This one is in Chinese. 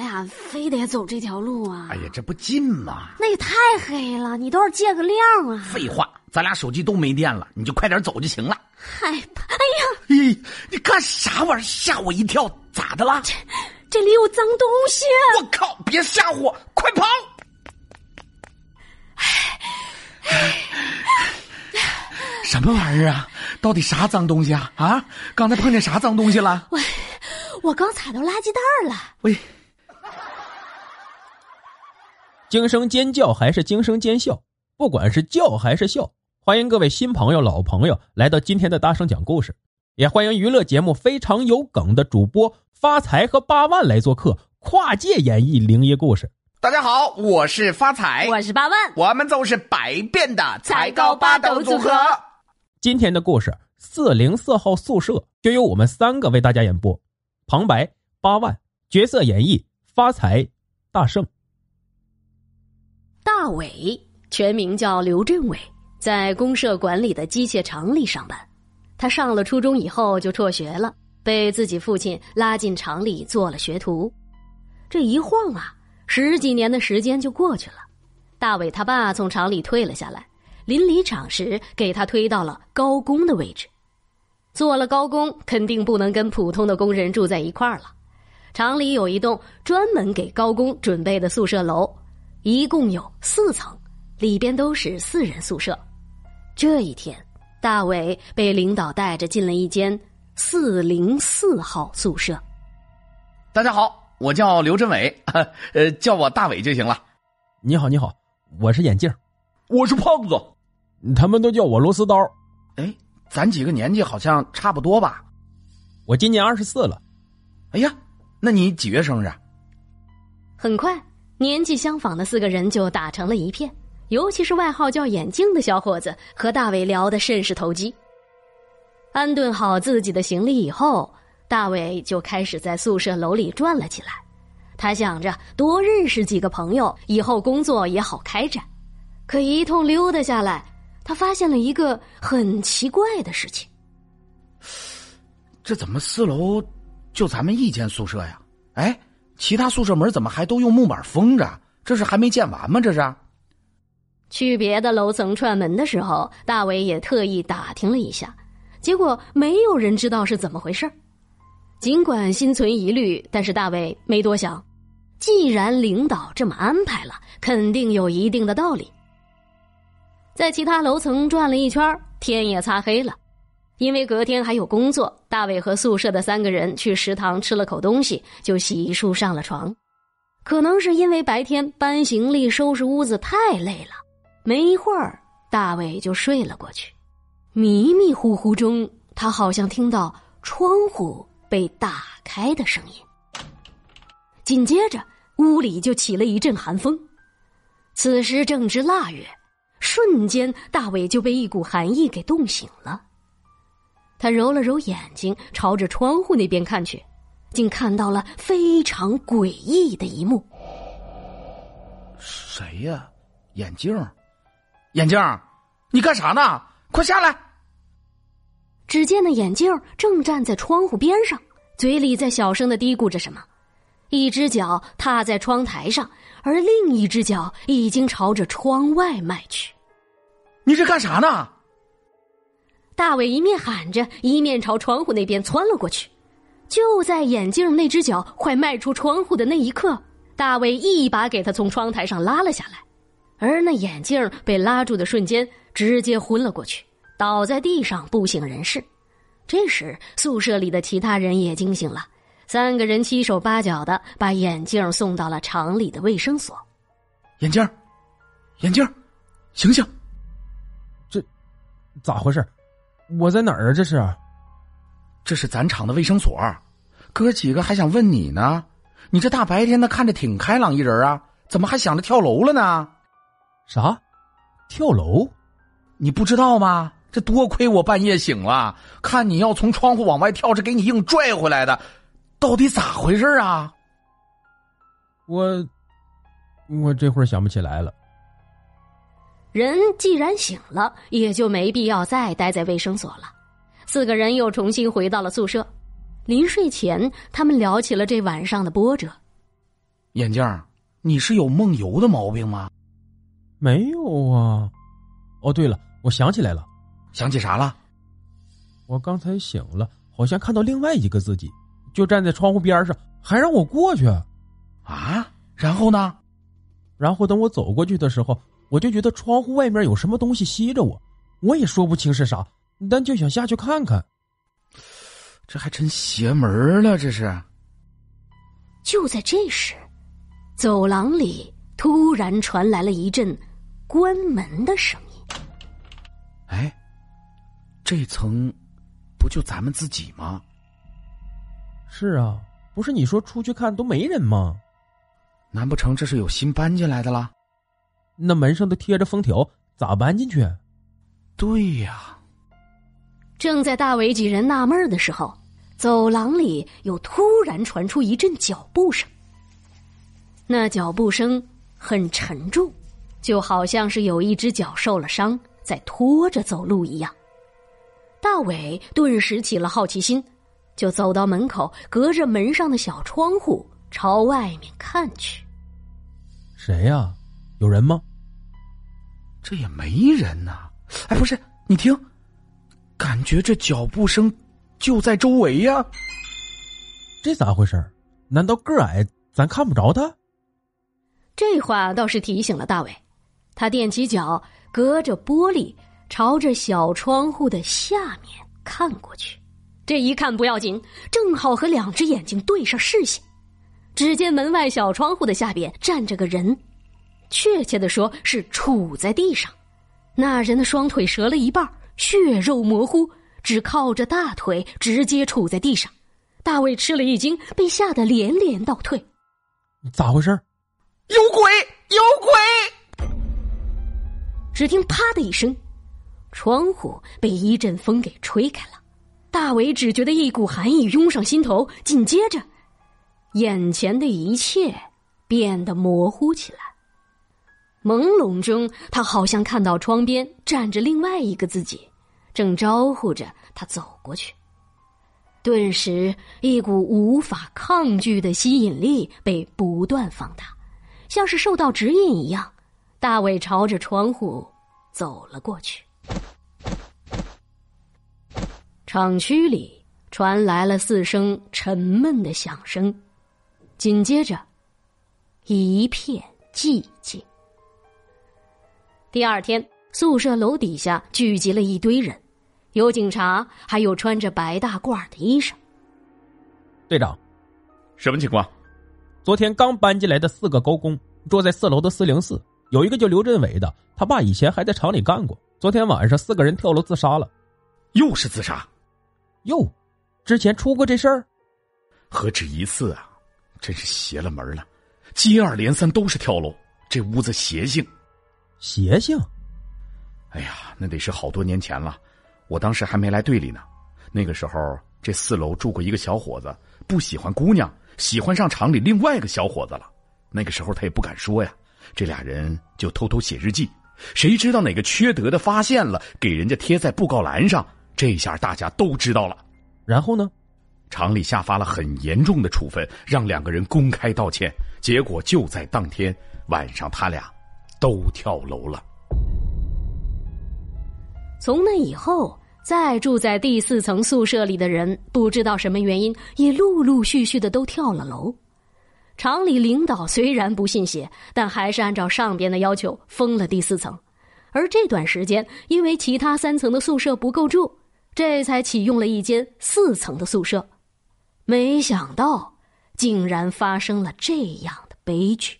俩非得走这条路啊？哎呀，这不近吗？那也太黑了，你倒是借个亮啊！废话，咱俩手机都没电了，你就快点走就行了。害怕！哎呀，咦，你干啥玩意儿？吓我一跳！咋的了？这这里有脏东西！我靠！别吓唬我，快跑！什么玩意儿啊？到底啥脏东西啊？啊！刚才碰见啥脏东西了？我我刚踩到垃圾袋了。喂！惊声尖叫还是惊声尖笑？不管是叫还是笑，欢迎各位新朋友、老朋友来到今天的大圣讲故事，也欢迎娱乐节目非常有梗的主播发财和八万来做客，跨界演绎灵异故事。大家好，我是发财，我是八万，我们都是百变的才高八斗组合。今天的故事四零四号宿舍就由我们三个为大家演播，旁白八万，角色演绎发财、大圣。大伟全名叫刘振伟，在公社管理的机械厂里上班。他上了初中以后就辍学了，被自己父亲拉进厂里做了学徒。这一晃啊，十几年的时间就过去了。大伟他爸从厂里退了下来。临离厂时，给他推到了高工的位置。做了高工，肯定不能跟普通的工人住在一块儿了。厂里有一栋专门给高工准备的宿舍楼，一共有四层，里边都是四人宿舍。这一天，大伟被领导带着进了一间四零四号宿舍。大家好，我叫刘振伟，呃，叫我大伟就行了。你好，你好，我是眼镜。我是胖子，他们都叫我螺丝刀。哎，咱几个年纪好像差不多吧？我今年二十四了。哎呀，那你几月生日？很快，年纪相仿的四个人就打成了一片，尤其是外号叫眼镜的小伙子和大伟聊得甚是投机。安顿好自己的行李以后，大伟就开始在宿舍楼里转了起来。他想着多认识几个朋友，以后工作也好开展。可一通溜达下来，他发现了一个很奇怪的事情。这怎么四楼就咱们一间宿舍呀？哎，其他宿舍门怎么还都用木板封着？这是还没建完吗？这是？去别的楼层串门的时候，大伟也特意打听了一下，结果没有人知道是怎么回事。尽管心存疑虑，但是大伟没多想，既然领导这么安排了，肯定有一定的道理。在其他楼层转了一圈，天也擦黑了。因为隔天还有工作，大伟和宿舍的三个人去食堂吃了口东西，就洗漱上了床。可能是因为白天搬行李、收拾屋子太累了，没一会儿，大伟就睡了过去。迷迷糊糊中，他好像听到窗户被打开的声音。紧接着，屋里就起了一阵寒风。此时正值腊月。瞬间，大伟就被一股寒意给冻醒了。他揉了揉眼睛，朝着窗户那边看去，竟看到了非常诡异的一幕。谁呀？眼镜，眼镜，你干啥呢？快下来！只见那眼镜正站在窗户边上，嘴里在小声的嘀咕着什么，一只脚踏在窗台上。而另一只脚已经朝着窗外迈去。你这干啥呢？大伟一面喊着，一面朝窗户那边窜了过去。就在眼镜那只脚快迈出窗户的那一刻，大伟一把给他从窗台上拉了下来，而那眼镜被拉住的瞬间，直接昏了过去，倒在地上不省人事。这时，宿舍里的其他人也惊醒了。三个人七手八脚的把眼镜送到了厂里的卫生所。眼镜，眼镜，醒醒！这咋回事？我在哪儿啊？这是？这是咱厂的卫生所。哥几个还想问你呢。你这大白天的看着挺开朗一人啊，怎么还想着跳楼了呢？啥？跳楼？你不知道吗？这多亏我半夜醒了，看你要从窗户往外跳，是给你硬拽回来的。到底咋回事啊？我我这会儿想不起来了。人既然醒了，也就没必要再待在卫生所了。四个人又重新回到了宿舍。临睡前，他们聊起了这晚上的波折。眼镜，你是有梦游的毛病吗？没有啊。哦，对了，我想起来了，想起啥了？我刚才醒了，好像看到另外一个自己，就站在窗户边上，还让我过去。啊？然后呢？然后等我走过去的时候，我就觉得窗户外面有什么东西吸着我，我也说不清是啥，但就想下去看看。这还真邪门了，这是。就在这时，走廊里突然传来了一阵关门的声音。哎，这层不就咱们自己吗？是啊，不是你说出去看都没人吗？难不成这是有新搬进来的啦？那门上都贴着封条，咋搬进去？对呀。正在大伟几人纳闷的时候，走廊里又突然传出一阵脚步声。那脚步声很沉重，就好像是有一只脚受了伤在拖着走路一样。大伟顿时起了好奇心，就走到门口，隔着门上的小窗户。朝外面看去，谁呀？有人吗？这也没人呐。哎，不是，你听，感觉这脚步声就在周围呀。这咋回事？难道个矮，咱看不着他？这话倒是提醒了大伟，他踮起脚，隔着玻璃，朝着小窗户的下面看过去。这一看不要紧，正好和两只眼睛对上视线。只见门外小窗户的下边站着个人，确切的说是杵在地上。那人的双腿折了一半，血肉模糊，只靠着大腿直接杵在地上。大卫吃了一惊，被吓得连连倒退。咋回事？有鬼！有鬼！只听“啪”的一声，窗户被一阵风给吹开了。大伟只觉得一股寒意涌上心头，紧接着。眼前的一切变得模糊起来，朦胧中，他好像看到窗边站着另外一个自己，正招呼着他走过去。顿时，一股无法抗拒的吸引力被不断放大，像是受到指引一样。大伟朝着窗户走了过去。厂区里传来了四声沉闷的响声。紧接着，一片寂静。第二天，宿舍楼底下聚集了一堆人，有警察，还有穿着白大褂的医生。队长，什么情况？昨天刚搬进来的四个高工住在四楼的四零四，有一个叫刘振伟的，他爸以前还在厂里干过。昨天晚上，四个人跳楼自杀了。又是自杀？哟，之前出过这事儿？何止一次啊！真是邪了门了，接二连三都是跳楼，这屋子邪性，邪性。哎呀，那得是好多年前了，我当时还没来队里呢。那个时候，这四楼住过一个小伙子，不喜欢姑娘，喜欢上厂里另外一个小伙子了。那个时候他也不敢说呀，这俩人就偷偷写日记。谁知道哪个缺德的发现了，给人家贴在布告栏上，这下大家都知道了。然后呢？厂里下发了很严重的处分，让两个人公开道歉。结果就在当天晚上，他俩都跳楼了。从那以后，再住在第四层宿舍里的人，不知道什么原因，也陆陆续续的都跳了楼。厂里领导虽然不信邪，但还是按照上边的要求封了第四层。而这段时间，因为其他三层的宿舍不够住，这才启用了一间四层的宿舍。没想到，竟然发生了这样的悲剧。